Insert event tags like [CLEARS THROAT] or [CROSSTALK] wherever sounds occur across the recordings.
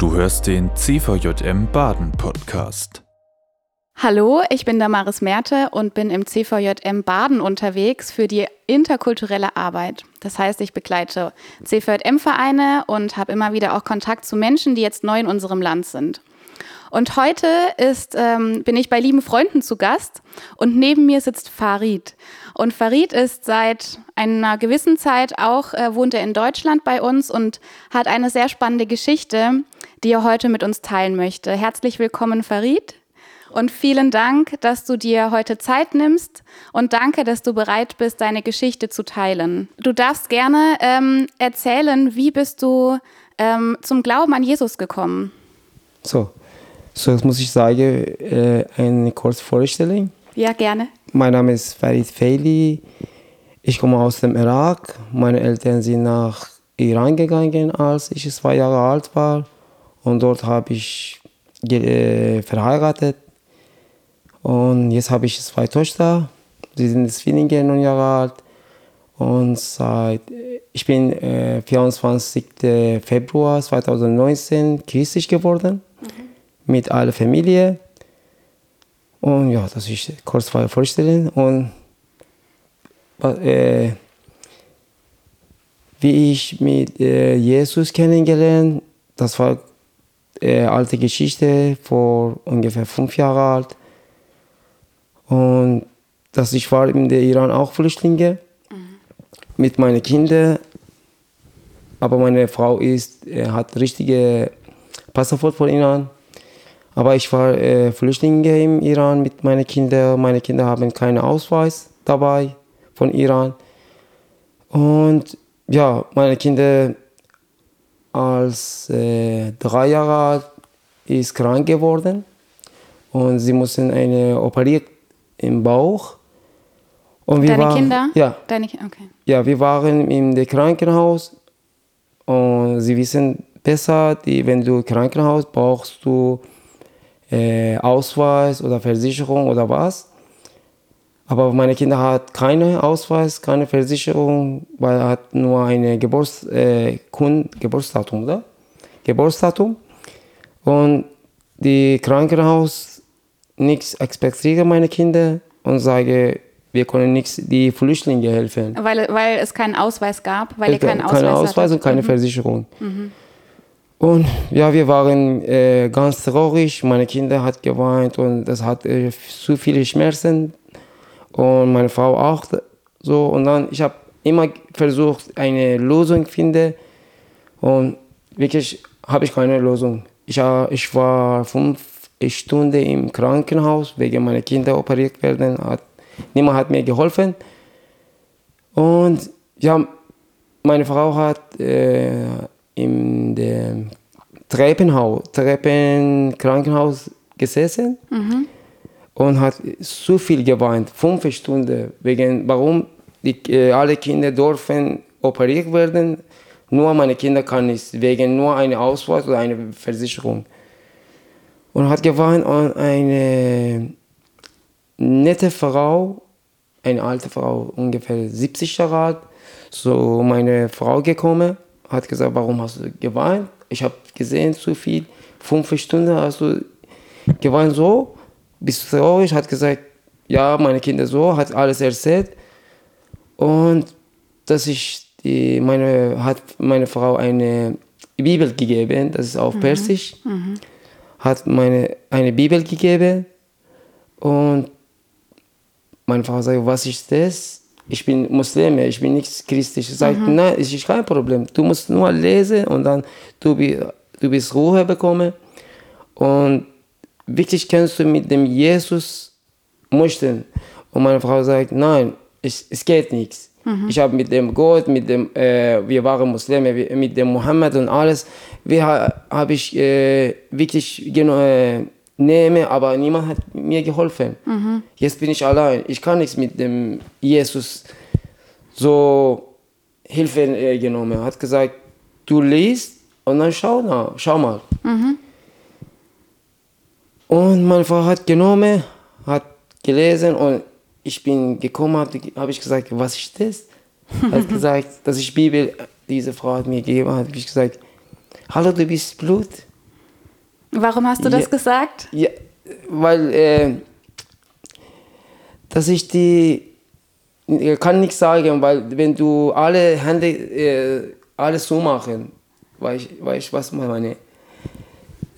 Du hörst den CVJM Baden Podcast. Hallo, ich bin Damaris Merte und bin im CVJM Baden unterwegs für die interkulturelle Arbeit. Das heißt, ich begleite CVJM-Vereine und habe immer wieder auch Kontakt zu Menschen, die jetzt neu in unserem Land sind. Und heute ist, ähm, bin ich bei lieben Freunden zu Gast und neben mir sitzt Farid. Und Farid ist seit einer gewissen Zeit auch, äh, wohnt er in Deutschland bei uns und hat eine sehr spannende Geschichte, die er heute mit uns teilen möchte. Herzlich willkommen, Farid. Und vielen Dank, dass du dir heute Zeit nimmst und danke, dass du bereit bist, deine Geschichte zu teilen. Du darfst gerne ähm, erzählen, wie bist du ähm, zum Glauben an Jesus gekommen? So, so, jetzt muss ich sagen, äh, eine kurze Vorstellung. Ja, gerne. Mein Name ist Farid Feili. Ich komme aus dem Irak. Meine Eltern sind nach Iran gegangen, als ich zwei Jahre alt war. Und dort habe ich äh, verheiratet. Und jetzt habe ich zwei Töchter. Sie sind Zwillinge, neun Jahre alt. Und seit, ich bin äh, 24. Februar 2019 christlich geworden mit aller Familie. Und ja, das ist kurz vorstellen. Und äh, wie ich mit äh, Jesus kennengelernt, das war äh, alte Geschichte vor ungefähr fünf Jahren alt. Und dass ich war in der Iran auch Flüchtlinge mhm. mit meinen Kindern. Aber meine Frau ist, äh, hat richtige Passwort von Iran. Aber ich war äh, Flüchtlinge im Iran mit meinen Kindern. Meine Kinder haben keinen Ausweis dabei von Iran. Und ja, meine Kinder als äh, drei Jahre alt ist krank geworden und sie mussten eine operiert im Bauch. Und wir Deine waren, Kinder? Ja. Deine, okay. Ja, wir waren im Krankenhaus und sie wissen besser, die, wenn du Krankenhaus brauchst du äh, Ausweis oder Versicherung oder was. Aber meine Kinder hat keine Ausweis, keine Versicherung, weil er hat nur ein Geburts, äh, Geburtsdatum, oder? Geburtsdatum. Und die Krankenhaus nichts akzeptieren meine Kinder und sage, wir können nichts die Flüchtlinge helfen. Weil, weil es keinen Ausweis gab, weil ihr keinen Ausweis Keine Ausweis und keine mhm. Versicherung. Mhm. Und ja, wir waren äh, ganz traurig. Meine Kinder hat geweint und das hat äh, zu viele Schmerzen und meine Frau auch so. Und dann ich habe immer versucht eine Lösung zu finden und wirklich habe ich keine Lösung. Ich, ich war fünf Stunden im Krankenhaus wegen meiner Kinder operiert werden. Hat, niemand hat mir geholfen und ja, meine Frau hat äh, in dem Treppenhaus, Treppenkrankenhaus gesessen mhm. und hat so viel geweint, fünf Stunden, wegen warum die, äh, alle Kinder dürfen operiert werden, nur meine Kinder kann nicht, wegen nur einer Ausweis oder einer Versicherung. Und hat geweint und eine nette Frau, eine alte Frau, ungefähr 70 Jahre alt, so meine Frau gekommen hat gesagt, warum hast du geweint? Ich habe gesehen, zu viel, fünf Stunden hast du geweint so, bist du traurig, hat gesagt, ja, meine Kinder so, hat alles erzählt. Und dass ich die, meine, hat meine Frau eine Bibel gegeben, das ist auf mhm. Persisch, mhm. hat meine eine Bibel gegeben und meine Frau sagt, was ist das? Ich bin Muslim, ich bin nicht christlich. Sagt, mhm. nein, es ist kein Problem. Du musst nur lesen und dann du, du bist Ruhe bekommen. Und wirklich kannst du mit dem Jesus möchten. Und meine Frau sagt, nein, es, es geht nichts. Mhm. Ich habe mit dem Gott, mit dem, äh, wir waren Muslime, mit dem Mohammed und alles, wir habe ich äh, wirklich äh, nehme, aber niemand hat mir geholfen. Mhm. Jetzt bin ich allein. Ich kann nichts mit dem Jesus so Hilfe äh, genommen. Er hat gesagt, du liest und dann schau, na, schau mal. Mhm. Und meine Frau hat genommen, hat gelesen und ich bin gekommen, habe hab ich gesagt, was ist das? hat [LAUGHS] gesagt, dass ich Bibel, diese Frau hat mir gegeben, habe ich gesagt, hallo, du bist Blut. Warum hast du das Ja. gesagt? Ja, weil, äh, dass ich die, ich kann nicht sagen, weil wenn du alle Hände, äh, alles so machen, weißt du, was ich meine?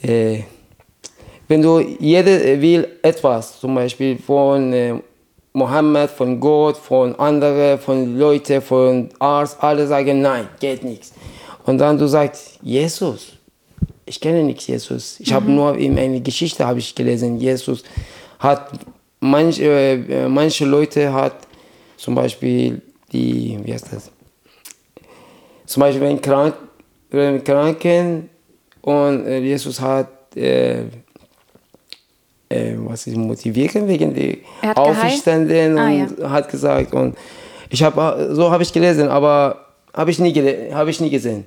Äh, wenn du, jeder will etwas, zum Beispiel von äh, Mohammed, von Gott, von anderen, von Leuten, von Arzt, alle sagen, nein, geht nichts. Und dann du sagst, Jesus, ich kenne nicht Jesus. Ich habe nur in eine Geschichte habe ich gelesen. Jesus hat manche, äh, manche Leute hat zum Beispiel die, wie heißt das? Zum Beispiel wenn krank, wenn Kranken und äh, Jesus hat äh, äh, was ist motivieren wegen geheilt? Auferstanden Ah, und hat gesagt und ich habe so habe ich gelesen, aber habe ich nie habe ich nie gesehen.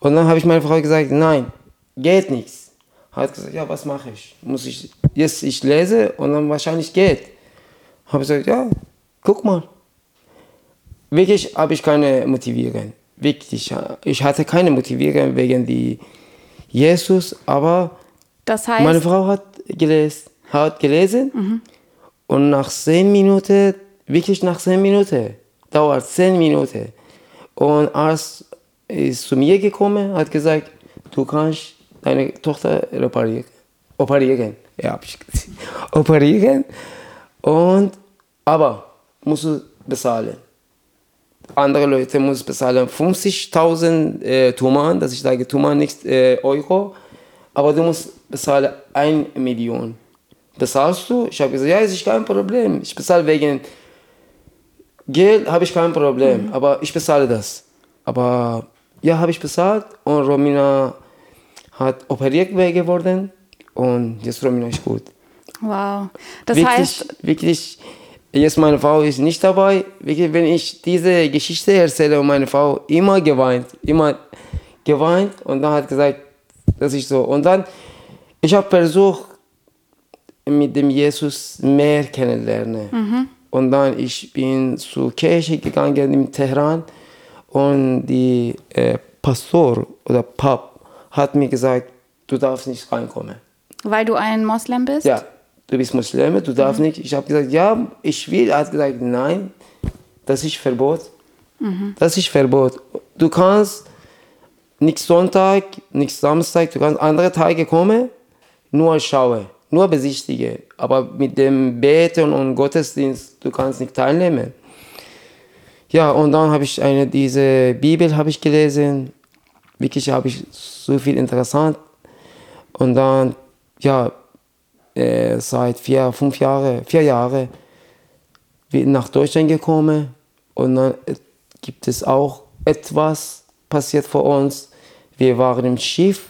Und dann habe ich meiner Frau gesagt, nein, geht nichts. Hat gesagt, ja, was mache ich? Muss ich jetzt ich lese und dann wahrscheinlich geht. Habe ich gesagt, ja, guck mal. Wirklich habe ich keine Motivierung. Wirklich, ich hatte keine Motivierung wegen die Jesus, aber Das heißt, meine Frau hat gelesen, hat gelesen und nach zehn Minuten, wirklich nach zehn Minuten, dauert zehn Minuten. Und Arzt ist zu mir gekommen, hat gesagt, du kannst deine Tochter reparieren, operieren. Ja, hab ich gesagt. [LAUGHS] Operieren. Und, aber musst du bezahlen. Andere Leute müssen bezahlen 50.000 äh, Tuman, dass ich sage Tuman nicht äh, Euro, aber du musst bezahlen 1 Million. Bezahlst du? Ich habe gesagt, ja, es ist kein Problem. Ich bezahle wegen Geld, habe ich kein Problem, aber ich bezahle das. Aber ja, habe ich bezahlt und Romina hat operiert geworden und jetzt Romina ist gut. wow. Das wirklich, heißt, wirklich, jetzt meine Frau ist nicht dabei. Wirklich, wenn ich diese Geschichte erzähle und meine Frau immer geweint, immer geweint und dann hat gesagt, dass ich so. Und dann, ich habe versucht, mit dem Jesus mehr kennenlernen. Und dann, ich bin zur Kirche gegangen in Teheran und die äh, Pastor oder Pap hat mir gesagt, du darfst nicht reinkommen. weil du ein Moslem bist? Ja, du bist Muslime, du darfst nicht. Ich habe gesagt, ja, ich will. Er hat gesagt, nein, das ist Verbot. Das ist Verbot. Du kannst nicht Sonntag, nicht Samstag, du kannst andere Tage kommen, nur schauen, nur besichtigen. Aber mit dem Beten und Gottesdienst, du kannst nicht teilnehmen. Ja, und dann habe ich eine, diese Bibel habe ich gelesen. Wirklich habe ich so viel interessant. Und dann, ja, äh, seit vier, fünf Jahren, vier Jahre nach Deutschland gekommen und dann äh, gibt es auch etwas passiert für uns. Wir waren im Schiff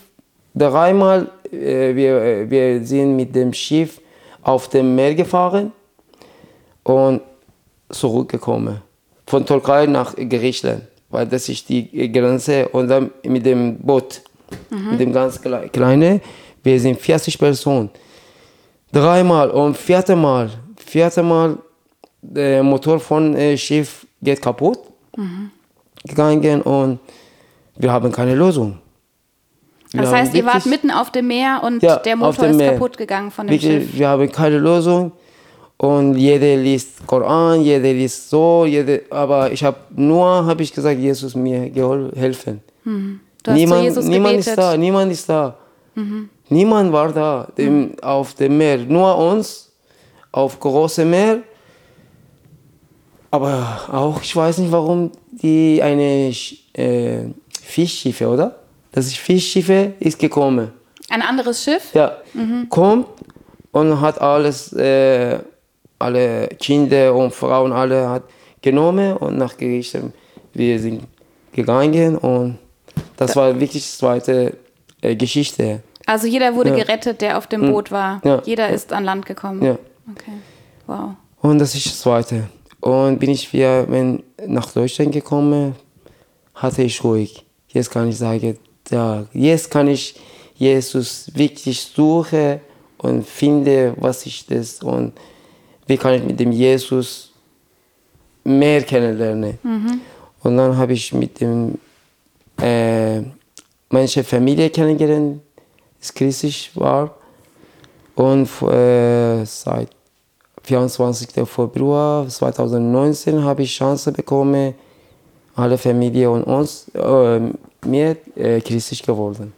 dreimal, äh, wir, äh, wir sind mit dem Schiff auf dem Meer gefahren und zurückgekommen. Von Türkei nach Griechenland, weil das ist die Grenze und dann mit dem Boot, mit dem ganz klei- kleinen, wir sind 40 Personen. Dreimal und vierte Mal, vierte Mal der Motor von äh, Schiff geht kaputt gegangen und wir haben keine Lösung. Wir Das heißt, ihr wart mitten auf dem Meer und Ja, der Motor ist Meer. kaputt gegangen von dem Wirklich, Schiff. Wir haben keine Lösung und jeder liest Koran, jeder liest so, jeder, aber ich habe nur, habe ich gesagt, Jesus mir helfen. Hast niemand, niemand ist da, niemand ist da. Niemand war da dem, auf dem Meer, nur uns auf großem Meer. Aber auch, ich weiß nicht, warum die eine äh, Fischschiffe, oder? Das ist Fischschiffe ist gekommen. Ein anderes Schiff? Ja, kommt und hat alles, äh, alle Kinder und Frauen, alle hat genommen und nach Griechenland. Wir sind gegangen und das war wirklich die zweite äh, Geschichte. Also jeder wurde Ja. gerettet, der auf dem Boot war. Ja. Jeder ist an Land gekommen. Ja. Okay. Wow. Und das ist das zweite. Und bin ich wieder wenn, nach Deutschland gekommen, hatte ich ruhig. Jetzt kann ich sagen, ja, jetzt kann ich Jesus wirklich suchen und finde, was ist das und wie kann ich mit dem Jesus mehr kennenlernen. Und dann habe ich mit dem äh, manche Familie kennengelernt, ist christlich war. Und äh, seit 24. Februar 2019 habe ich Chance bekommen, alle Familie und uns, äh, mir äh, christlich geworden.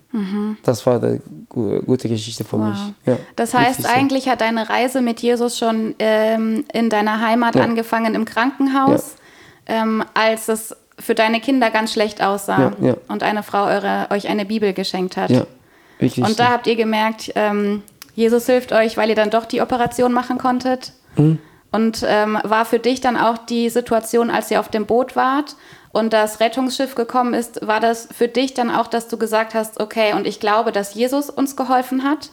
Das war eine gu- gute Geschichte für mich. Ja, Das heißt, eigentlich hat deine Reise mit Jesus schon ähm, in deiner Heimat Ja. angefangen im Krankenhaus, ähm, als es für deine Kinder ganz schlecht aussah Ja, ja. und eine Frau eure, euch eine Bibel geschenkt hat. Ja. Und da habt ihr gemerkt, ähm, Jesus hilft euch, weil ihr dann doch die Operation machen konntet. Mhm. Und ähm, war für dich dann auch die Situation, als ihr auf dem Boot wart und das Rettungsschiff gekommen ist, war das für dich dann auch, dass du gesagt hast, okay, und ich glaube, dass Jesus uns geholfen hat?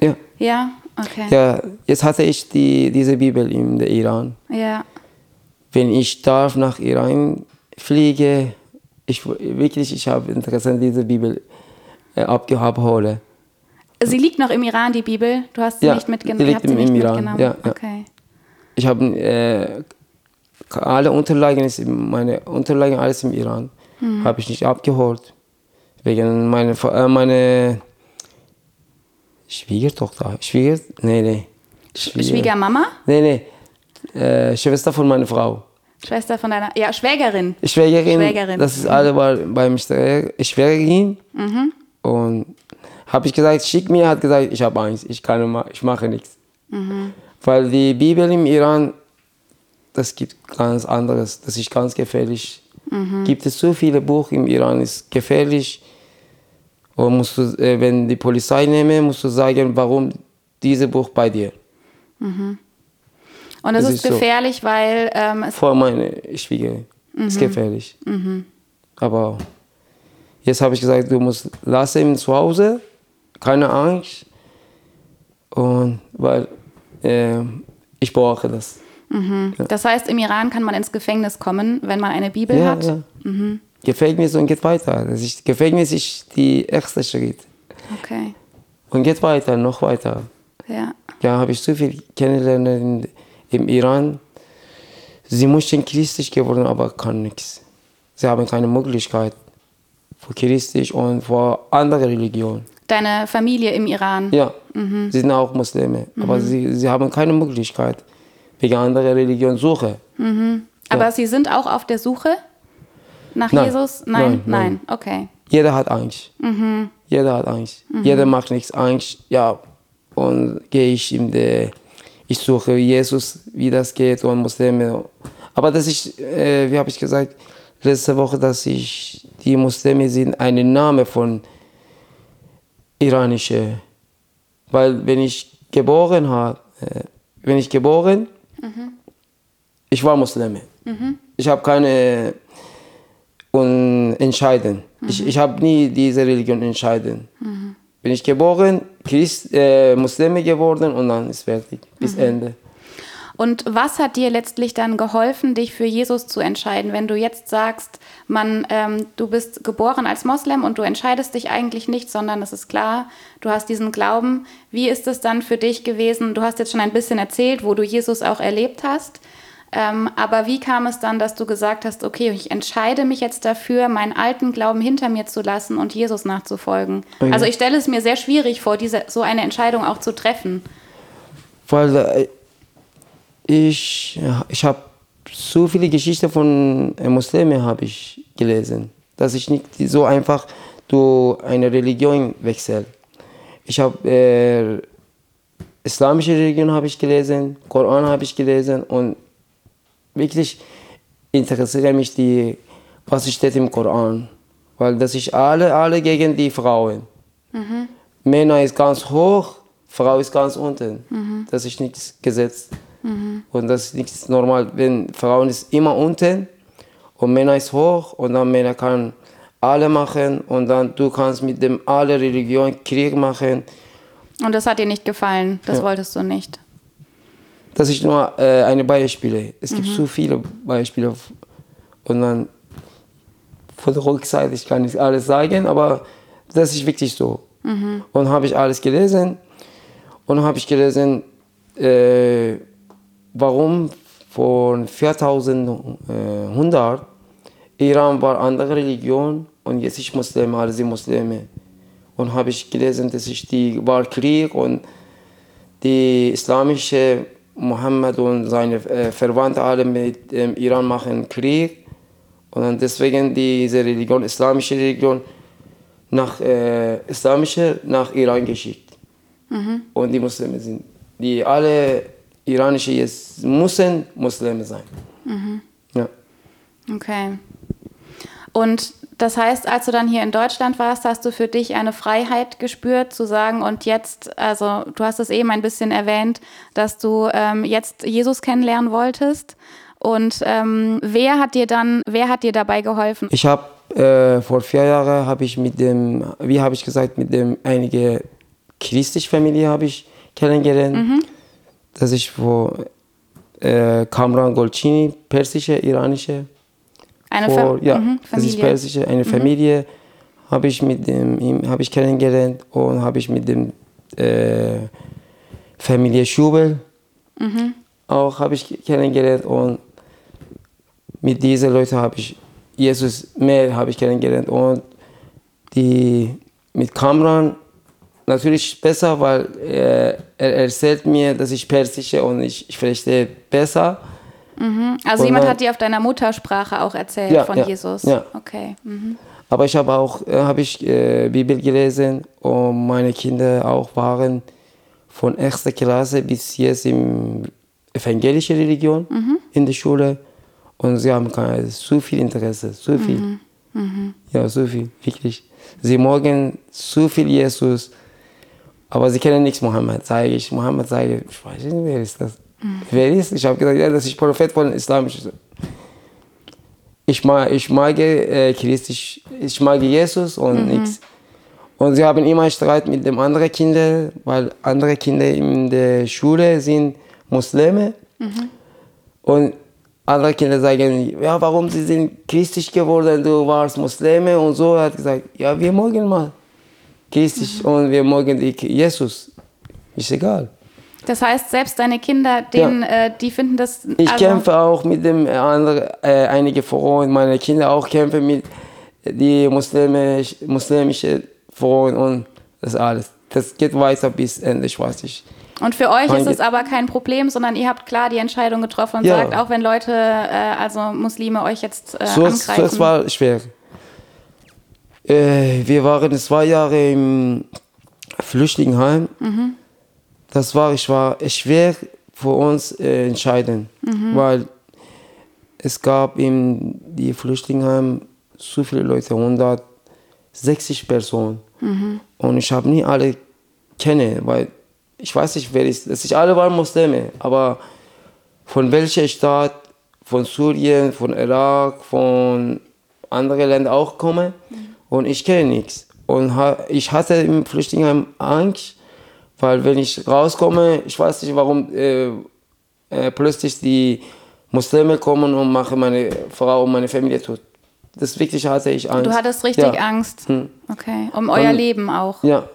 ja. Ja, okay. ja, jetzt hatte ich die, diese Bibel in der Iran. Ja, Wenn ich darf nach Iran fliege, ich wirklich, ich habe Interesse an diese Bibel äh, abgeholt. Sie liegt noch im Iran, die Bibel. Du hast sie Ja, nicht mitgenommen. ihr liegt sie im- nicht im Iran, mitgenommen. ja, ja. Okay. Ich habe äh, alle Unterlagen, ist in- meine Unterlagen alles im Iran, Mhm. habe ich nicht abgeholt. Wegen meiner äh, meine Schwiegertochter, Schwieger, nee, nee. Schwieger- Schwiegermama? Nee, nee. Äh, Schwester von meiner Frau. Schwester von deiner, ja, Schwägerin. Schwägerin, Schwägerin. das ist alle war beim Schwä- Schwägerin. Mhm. Und habe ich gesagt, schick mir, hat gesagt, ich habe Angst, ich kann ich mache nichts. Mhm. Weil die Bibel im Iran, das gibt ganz anderes, das ist ganz gefährlich. Mhm. Gibt es so viele Buch im Iran, ist gefährlich. Und musst du, äh, wenn die Polizei nehme, musst du sagen, warum diese Buch bei dir. Und es Das ist, ist so. gefährlich, weil ähm, es Vor meine Schwiegerin. Ist Mhm. gefährlich. Aber jetzt habe ich gesagt, du musst lass ihn zu Hause, keine Angst. Und weil äh, ich brauche das. Das heißt, im Iran kann man ins Gefängnis kommen, wenn man eine Bibel Ja, hat. ja. Gefängnis und geht weiter. Das ist, Gefängnis ist die erste Schritt. Okay. Und geht weiter, noch weiter. Ja. Ja, habe ich so viel kennengelernt in, im Iran. Sie möchten christlich geworden, aber kann nichts. Sie haben keine Möglichkeit für christlich und für andere Religionen. Deine Familie im Iran. Ja, sie sind auch Muslime, aber sie, sie haben keine Möglichkeit wegen anderer Religion suche. Aber sie sind auch auf der Suche nach Nein. Jesus? Nein, Nein, nein. Okay. Jeder hat Angst. Jeder hat Angst. Jeder macht nichts Angst. Ja, und gehe ich in der, ich suche Jesus, wie das geht und Muslime. Aber das ist, äh, wie habe ich gesagt, letzte Woche, dass ich die Muslime sind ein Name von iranische, weil wenn ich geboren habe, äh, wenn ich geboren, ich war Muslime. Ich habe keine und entscheiden. Ich, ich habe nie diese Religion entschieden. Bin ich geboren, Christ, äh, Muslime geworden und dann ist fertig, bis Ende. Und was hat dir letztlich dann geholfen, dich für Jesus zu entscheiden, wenn du jetzt sagst, man, ähm, du bist geboren als Moslem und du entscheidest dich eigentlich nicht, sondern es ist klar, du hast diesen Glauben. Wie ist es dann für dich gewesen? Du hast jetzt schon ein bisschen erzählt, wo du Jesus auch erlebt hast. Ähm, aber wie kam es dann, dass du gesagt hast, okay, ich entscheide mich jetzt dafür, meinen alten Glauben hinter mir zu lassen und Jesus nachzufolgen? Okay. Also ich stelle es mir sehr schwierig vor, diese, so eine Entscheidung auch zu treffen. Weil äh, ich, ich habe so viele Geschichten von Muslimen habe ich gelesen, dass ich nicht so einfach durch eine Religion wechsle. Ich habe äh, islamische Religion habe ich gelesen, Koran habe ich gelesen und wirklich interessiert mich die, was steht im Koran, weil das ist alle alle gegen die Frauen. Männer ist ganz hoch, Frau ist ganz unten. Das ist nichts Gesetz. Und das ist nichts normal. Wenn Frauen ist immer unten und Männer ist hoch und dann Männer kann alle machen und dann du kannst mit dem alle Religion Krieg machen. Und das hat dir nicht gefallen, das Ja. wolltest du nicht. Das ist nur äh, eine Beispiele. Es gibt so viele Beispiele. Und dann von der Rückseite, ich kann nicht alles sagen, aber das ist wirklich so. Und habe ich alles gelesen und habe ich gelesen, äh, warum von 4100 Iran war andere Religion und jetzt ist Muslime, alle sind Muslime. und habe ich gelesen, dass ich die war Krieg und die islamische Mohammed und seine äh, Verwandten alle mit dem Iran machen Krieg und deswegen diese Religion, islamische Religion, nach äh, islamische nach Iran geschickt. Und die Muslime sind, die alle iranische jetzt müssen Muslime sein. Ja. Okay. Und das heißt, als du dann hier in Deutschland warst, hast du für dich eine Freiheit gespürt, zu sagen, und jetzt, also du hast es eben ein bisschen erwähnt, dass du ähm, jetzt Jesus kennenlernen wolltest. Und ähm, wer hat dir dann, wer hat dir dabei geholfen? Ich habe äh, vor vier Jahren habe ich mit dem, wie habe ich gesagt, mit dem einige christliche Familie habe ich kennengelernt. Das ist wo äh, Kamran Golchini, persische, iranische. Eine vor, Fa ja, mhm, das ist persische, eine Familie habe ich mit dem ihm habe ich kennengelernt und habe ich mit dem äh, Familie Schubel Mhm. auch habe ich kennengelernt und mit diesen Leuten habe ich Jesus mehr habe ich kennengelernt und die mit Kamran natürlich besser, weil äh, er erzählt mir, dass ich persische und ich, ich verstehe besser. Also Und jemand hat dir auf deiner Muttersprache auch erzählt Ja, von ja, Jesus. ja. Okay. Mhm. Aber ich habe auch äh, habe ich äh, Bibel gelesen und meine Kinder auch waren von erster Klasse bis jetzt im evangelische Religion in der Schule und sie haben keine, so viel Interesse, so viel, ja so viel wirklich. Sie mögen so viel Jesus, aber sie kennen nichts Mohammed. Sage ich Mohammed, sage ich weiß nicht wer ist das? Wer ist? Ich habe gesagt, ja, das ist Prophet von Islam. Ich ich mag, ich mag äh, Christus, ich mag Jesus und nichts. Und sie haben immer Streit mit den anderen Kindern, weil andere Kinder in der Schule sind Muslime. Und andere Kinder sagen, ja, warum sie sind christlich geworden, du warst Muslime und so. Er hat gesagt, ja, wir mögen mal christlich und wir mögen die Jesus. Ist egal. Das heißt, selbst deine Kinder, denen, äh, die finden das. Ich also, kämpfe auch mit dem äh, anderen, äh, einige Frauen, meine Kinder auch kämpfen mit die muslimisch, muslimische Frauen und das alles. Das geht weiter bis Ende, ich weiß nicht. Und für euch ist es aber kein Problem, sondern ihr habt klar die Entscheidung getroffen und Ja. sagt, auch wenn Leute, äh, also Muslime, euch jetzt äh, So, es- so angreifen. es war schwer. Äh, wir waren zwei Jahre im Flüchtlingsheim. Das war, ich war schwer für uns äh, entscheiden, weil es gab in die Flüchtlingsheim so viele Leute, 160 Personen. Und ich habe nie alle kennen, weil ich weiß nicht, wer ist. Das ist alle waren Muslime, aber von welcher Stadt, von Syrien, von Irak, von anderen Ländern auch kommen und ich kenne nichts. Und ha ich hatte im Flüchtlingsheim Angst, weil wenn ich rauskomme, ich weiß nicht, warum äh, äh, plötzlich die Muslime kommen und machen meine Frau und meine Familie tot. Das wirklich hatte ich Angst. Du hattest richtig ja. Angst. Hm. Okay. Um euer Und- Leben auch. Ja.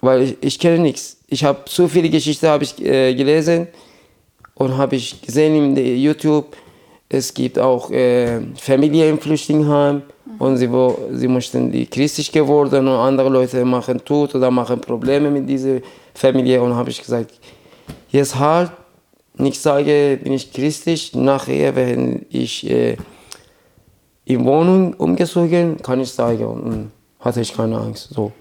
Weil ich, ich kenne nichts. Ich habe so viele Geschichten habe ich äh, gelesen und habe ich gesehen in YouTube. Es gibt auch äh, Familien im Flüchtlingsheim und sie, wo, sie mussten die christlich geworden und andere Leute machen Tod oder machen Probleme mit dieser Familie und habe ich gesagt, jetzt halt, nicht sage, bin ich christlich, nachher, wenn ich äh, in Wohnung umgezogen, kann ich sagen und hatte ich keine Angst. So.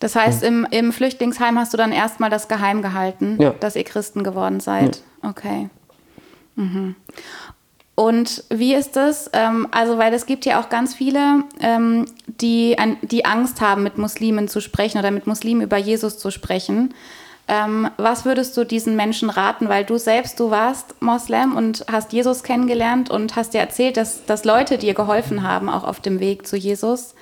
Das heißt, im, im Flüchtlingsheim hast du dann erstmal das geheim gehalten, Ja. dass ihr Christen geworden seid. Okay. Mhm. Und wie ist das? Ähm, also, weil es gibt ja auch ganz viele, ähm, die, an, die Angst haben, mit Muslimen zu sprechen oder mit Muslimen über Jesus zu sprechen. Ähm, was würdest du diesen Menschen raten? Weil du selbst, du warst Moslem und hast Jesus kennengelernt und hast dir erzählt, dass, dass Leute dir geholfen haben, auch auf dem Weg zu Jesus.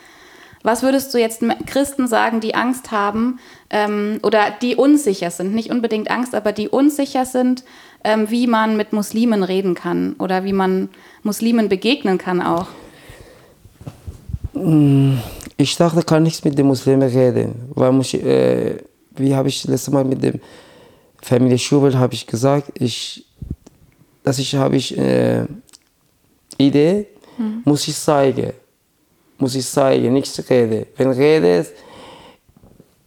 Was würdest du jetzt Christen sagen, die Angst haben ähm, oder die unsicher sind? Nicht unbedingt Angst, aber die unsicher sind, ähm, wie man mit Muslimen reden kann oder wie man Muslimen begegnen kann auch. Ich dachte, kann nichts mit den Muslimen reden. Weil muss, ich, äh, wie habe ich letztes Mal mit dem Familie Schubel habe ich gesagt, ich, dass ich habe ich äh, Idee, muss ich zeigen, muss ich zeigen, nicht reden. Wenn redest,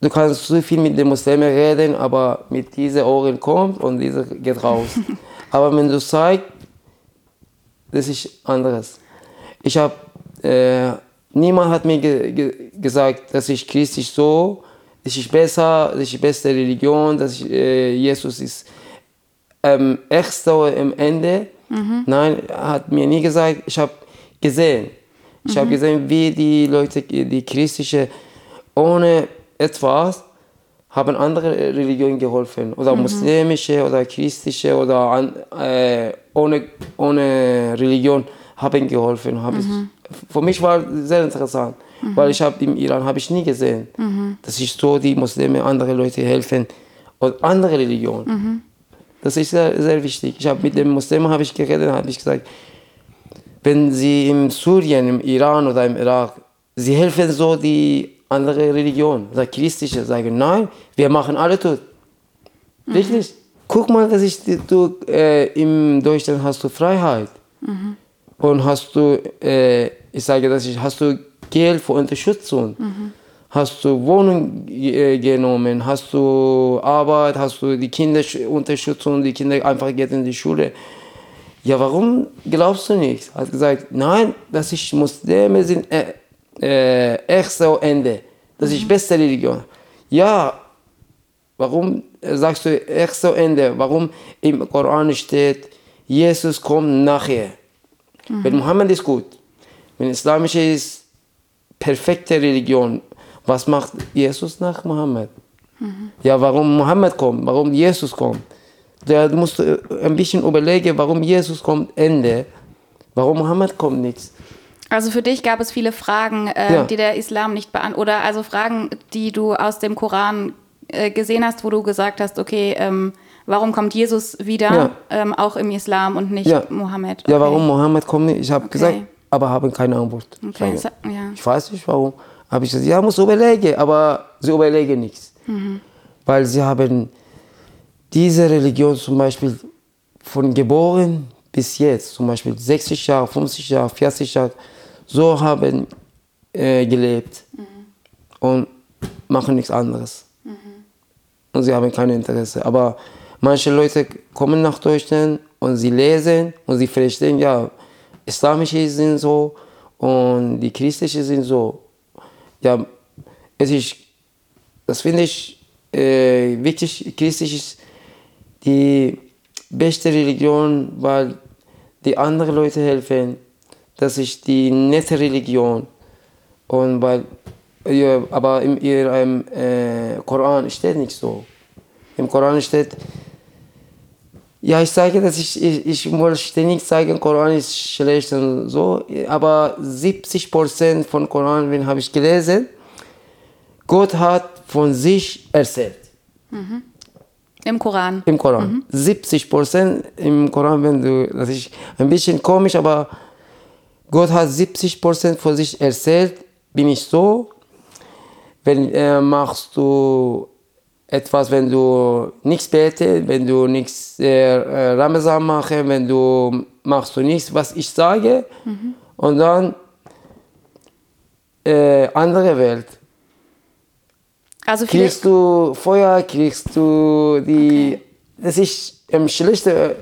du kannst so viel mit den Muslimen reden, aber mit diesen Ohren kommt und diese geht raus. [LAUGHS] aber wenn du zeigst, das ist anderes. Ich habe, äh, niemand hat mir ge ge gesagt, dass ich christlich so, das ist besser, das ist die beste Religion, dass ich, äh, Jesus ist ähm, so am Ende. Nein, er hat mir nie gesagt, ich habe gesehen. Ich habe gesehen, wie die Leute, die christliche, ohne etwas, haben andere Religionen geholfen. Oder muslimische oder christliche oder äh, ohne, ohne Religion haben geholfen. Hab ich, für mich war es sehr interessant, weil ich habe im Iran habe ich nie gesehen, dass ich so die Muslime andere Leute helfen und andere Religionen. Das ist sehr, sehr wichtig. Ich habe mit den Muslimen habe ich geredet, habe ich gesagt, wenn sie in Syrien, im Iran oder im Irak, sie helfen so die andere Religion, oder christliche, sagen, nein, wir machen alle tot. Wirklich? Guck mal, dass ich, du, äh, in Deutschland hast du Freiheit. Und hast du, äh, ich sage das, ich, hast du Geld für Unterstützung. Hast du Wohnung äh, genommen, hast du Arbeit, hast du die Kinder Unterstützung, die Kinder einfach gehen in die Schule. Ja, warum glaubst du nicht? Hat gesagt, nein, das ist Muslime sind äh, äh, echt so Ende. Das ist beste Religion. Ja, warum sagst du echt so Ende? Warum im Koran steht, Jesus kommt nachher? Wenn Mohammed ist gut, wenn islamische ist perfekte Religion, was macht Jesus nach Mohammed? Ja, warum Mohammed kommt, warum Jesus kommt? Da musst du ein bisschen überlegen, warum Jesus kommt Ende, warum Mohammed kommt nichts. Also für dich gab es viele Fragen, äh, Ja. die der Islam nicht beantwortet, oder also Fragen, die du aus dem Koran äh, gesehen hast, wo du gesagt hast, okay, ähm, warum kommt Jesus wieder, Ja. ähm, auch im Islam und nicht Ja. Mohammed? Ja, Okay. warum Mohammed kommt nicht? Ich habe Okay. gesagt, aber habe keine Antwort. Okay, ja. Ich weiß nicht warum. Habe ich gesagt, ja, muss überlegen, aber sie überlegen nichts. Mhm. Weil sie haben diese Religion zum Beispiel von geboren bis jetzt, zum Beispiel 60 Jahre, 50 Jahre, 40 Jahre, so haben äh, gelebt Mhm. und machen nichts anderes. Und sie haben kein Interesse. Aber manche Leute kommen nach Deutschland und sie lesen und sie verstehen, ja, islamische sind so und die christliche sind so. Ja, es ist, das finde ich äh, wichtig, christlich ist die beste Religion, weil die anderen Leute helfen. Das ist die nette Religion. Und weil, ja, aber im ihrem äh, Koran steht nicht so. Im Koran steht, ja, ich sage, dass ich, ich, ich möchte nicht sagen, Koran ist schlecht und so, aber 70 Prozent von Koran, wenn habe ich gelesen, Gott hat von sich erzählt. Im Koran. Im Koran. 70 Prozent im Koran, wenn du, das ist ein bisschen komisch, aber Gott hat 70 Prozent von sich erzählt, bin ich so. Wenn äh, machst du etwas, wenn du nichts betest, wenn du nichts äh, äh, Ramazan machst, wenn du machst du nichts, was ich sage, und dann äh, andere Welt. Also Kriegst du Feuer, kriegst du die. Das ist eine schlechte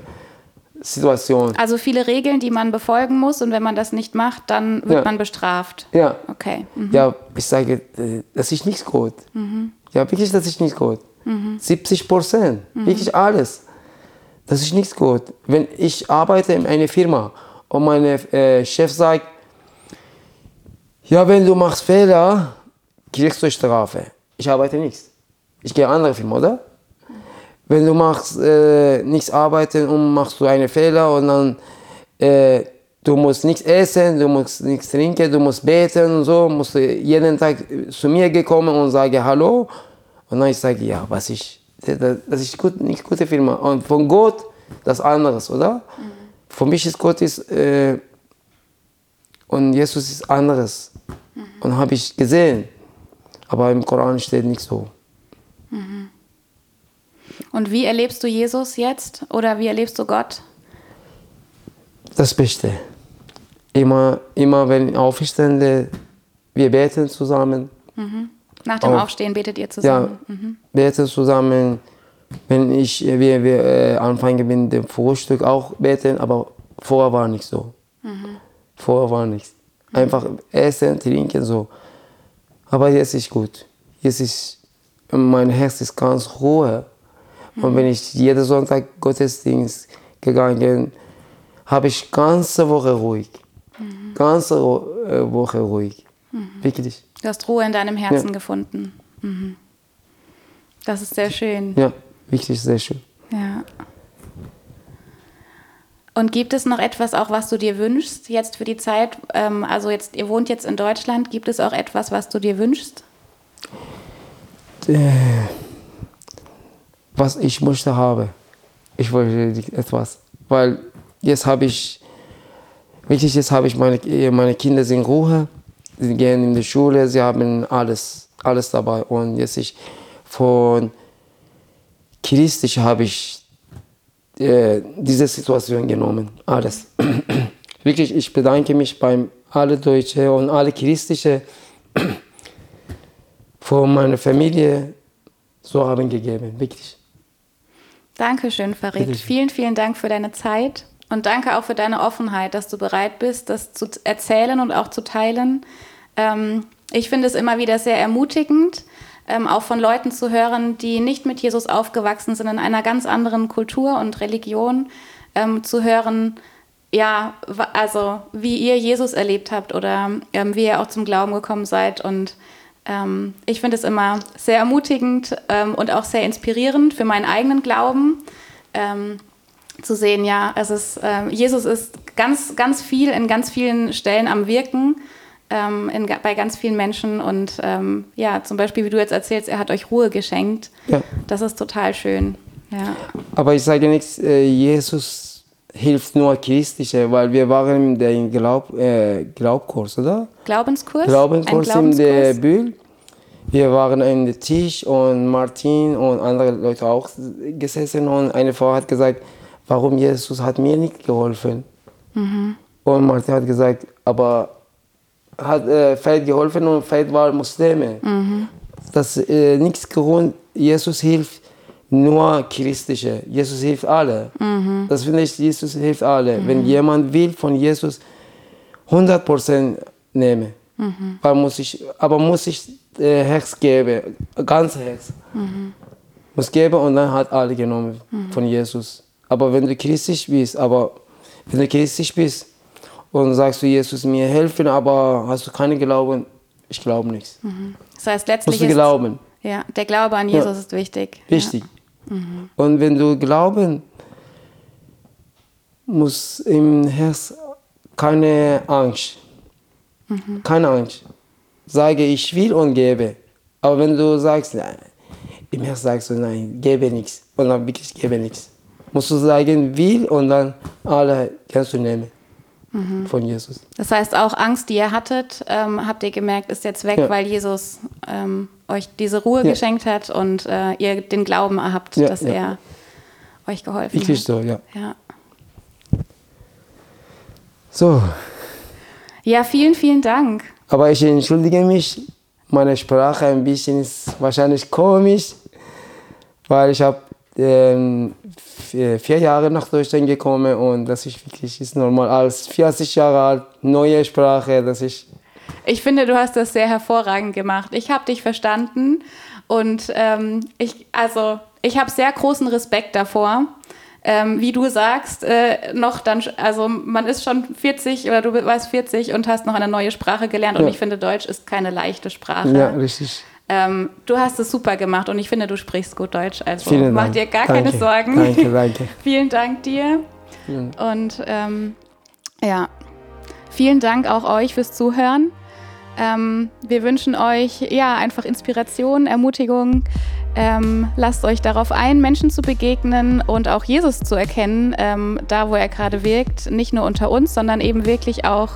Situation. also viele Regeln, die man befolgen muss und wenn man das nicht macht, dann wird Ja. man bestraft. Ja. Okay. Mhm. Ja, ich sage, äh, das ist nicht gut. Ja, wirklich, das ist nicht gut. 70 Prozent, wirklich alles. Das ist nicht gut. Wenn ich arbeite in einer Firma und mein äh, Chef sagt, ja, wenn du machst Fehler, kriegst du Strafe. Ich arbeite nichts. Ich gehe andere Firma, oder? Wenn du machst äh, nichts arbeiten und machst du einen Fehler und dann äh, du musst nichts essen, du musst nichts trinken, du musst beten und so, musst du jeden Tag zu mir gekommen und sagen Hallo und dann ich sage ja, was ich das ist gut, nicht gute Firma und von Gott das anderes, oder? Für mich ist Gott ist äh, und Jesus ist anderes und habe ich gesehen, aber im Koran steht nicht so. Und wie erlebst du Jesus jetzt oder wie erlebst du Gott? das Beste. Immer, immer wenn ich aufstände, wir beten zusammen. Nach dem Auf- Aufstehen betet ihr zusammen. Mhm. Ja, bete zusammen. Wenn ich, äh, wir, wir äh, anfangen mit dem Frühstück auch beten, aber vorher war nicht so. Vorher war nichts. Einfach essen, trinken, so. Aber jetzt ist gut. Jetzt ist, mein Herz ist ganz Ruhe. Und wenn ich jeden Sonntag Gottesdienst gegangen, habe ich ganze Woche ruhig. Ganze Ru- äh, Woche ruhig. Wirklich. Du hast Ruhe in deinem Herzen gefunden. Mhm. Das ist sehr schön. Ja, wirklich sehr schön. Ja. Und gibt es noch etwas auch, was du dir wünschst jetzt für die Zeit? Ähm, also jetzt, ihr wohnt jetzt in Deutschland. Gibt es auch etwas, was du dir wünschst? was ich möchte habe. Ich wollte etwas, weil jetzt habe ich wirklich jetzt habe ich meine meine Kinder sind Ruhe, sie gehen in die Schule, sie haben alles alles dabei und jetzt ich von christlich habe ich äh, diese Situation genommen alles. [CLEARS THROAT] wirklich ich bedanke mich beim alle Deutsche und alle christliche [CLEARS THROAT] von meiner Familie so haben gegeben wirklich. Dankeschön, Farid. Bitteschön. Vielen, vielen Dank für deine Zeit und danke auch für deine Offenheit, dass du bereit bist, das zu erzählen und auch zu teilen. Ähm, ich finde es immer wieder sehr ermutigend, ähm, auch von Leuten zu hören, die nicht mit Jesus aufgewachsen sind, in einer ganz anderen Kultur und Religion, ähm, zu hören, ja, also wie ihr Jesus erlebt habt oder ähm, wie ihr auch zum Glauben gekommen seid. Und ähm, ich finde es immer sehr ermutigend ähm, und auch sehr inspirierend für meinen eigenen Glauben. Ähm, zu sehen, ja, es ist, ähm, Jesus ist ganz, ganz viel in ganz vielen Stellen am Wirken, ähm, in, bei ganz vielen Menschen und ähm, ja, zum Beispiel, wie du jetzt erzählst, er hat euch Ruhe geschenkt. Ja. Das ist total schön. Ja. Aber ich sage nichts, äh, Jesus hilft nur Christliche, weil wir waren in den Glaub, äh, Glaubkurs, oder? Glaubenskurs? Glaubenskurs Ein in der Glaubenskurs? Bühl. Wir waren an den Tisch und Martin und andere Leute auch gesessen und eine Frau hat gesagt, warum Jesus hat mir nicht geholfen. Mhm. Und Martin hat gesagt, aber hat äh, Feld geholfen und Feld war Muslime. Mhm. Das äh, nichts Grund, Jesus hilft nur Christliche. Jesus hilft alle. Mhm. Das finde ich, Jesus hilft alle. Wenn jemand will von Jesus 100% nehmen, Mhm. aber muss ich, aber muss ich äh, Herz geben, ganz Herz. Mhm. Muss geben und dann hat alle genommen von Jesus. Aber wenn du christlich bist, aber wenn du christlich bist und sagst du, Jesus mir helfen, aber hast du keinen Glauben, ich glaube nichts. Das heißt, letztlich Musst du ist glauben. Ja, der Glaube an Ja. Jesus ist wichtig. Wichtig. Und wenn du glauben, muss im Herz keine Angst. Keine Angst. Sage, ich will und gebe. Aber wenn du sagst, nein, im Herz sagst du, nein, gebe nichts. Und dann wirklich gebe nichts. Musst du sagen, will und dann alle kannst du nehmen. Von Jesus. Das heißt, auch Angst, die ihr hattet, ähm, habt ihr gemerkt, ist jetzt weg, Ja. weil Jesus ähm, euch diese Ruhe Ja. geschenkt hat und äh, ihr den Glauben habt, Ja, dass er euch geholfen Wirklich hat. so, ja. Ja. So, ja, vielen, vielen Dank. Aber ich entschuldige mich, meine Sprache ein bisschen ist wahrscheinlich komisch, weil ich habe vier, vier Jahre nach Deutschland gekommen und das ist wirklich ist normal als 40 Jahre alt neue Sprache, das ist Ich finde, du hast das sehr hervorragend gemacht. Ich habe dich verstanden und ähm, ich, also, ich habe sehr großen Respekt davor. Ähm, wie du sagst, äh, noch dann, also man ist schon 40 oder du warst 40 und hast noch eine neue Sprache gelernt und Ja. ich finde, Deutsch ist keine leichte Sprache. ja richtig. Ähm, du hast es super gemacht und ich finde, du sprichst gut Deutsch. Also Vielen mach Dank. dir gar danke, keine Sorgen. Danke, [LAUGHS] danke. Vielen Dank dir. Vielen- Und ähm, ja, vielen Dank auch euch fürs Zuhören. Ähm, wir wünschen euch ja einfach Inspiration, Ermutigung. Ähm, lasst euch darauf ein, Menschen zu begegnen und auch Jesus zu erkennen, ähm, da wo er gerade wirkt, nicht nur unter uns, sondern eben wirklich auch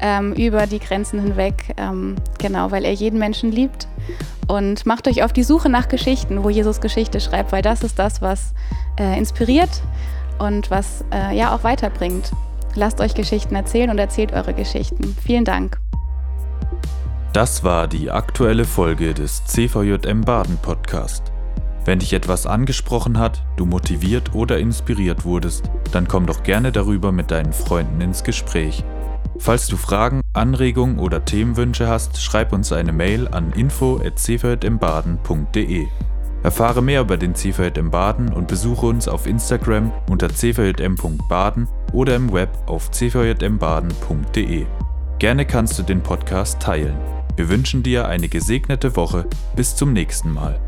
ähm, über die Grenzen hinweg, ähm, genau, weil er jeden Menschen liebt. Und macht euch auf die Suche nach Geschichten, wo Jesus Geschichte schreibt, weil das ist das, was äh, inspiriert und was äh, ja auch weiterbringt. Lasst euch Geschichten erzählen und erzählt eure Geschichten. Vielen Dank. Das war die aktuelle Folge des CVJM Baden Podcast. Wenn dich etwas angesprochen hat, du motiviert oder inspiriert wurdest, dann komm doch gerne darüber mit deinen Freunden ins Gespräch. Falls du Fragen, Anregungen oder Themenwünsche hast, schreib uns eine Mail an info@cvjmbaden.de. Erfahre mehr über den CVJM Baden und besuche uns auf Instagram unter cvjm.baden oder im Web auf cvjmbaden.de. Gerne kannst du den Podcast teilen. Wir wünschen dir eine gesegnete Woche. Bis zum nächsten Mal.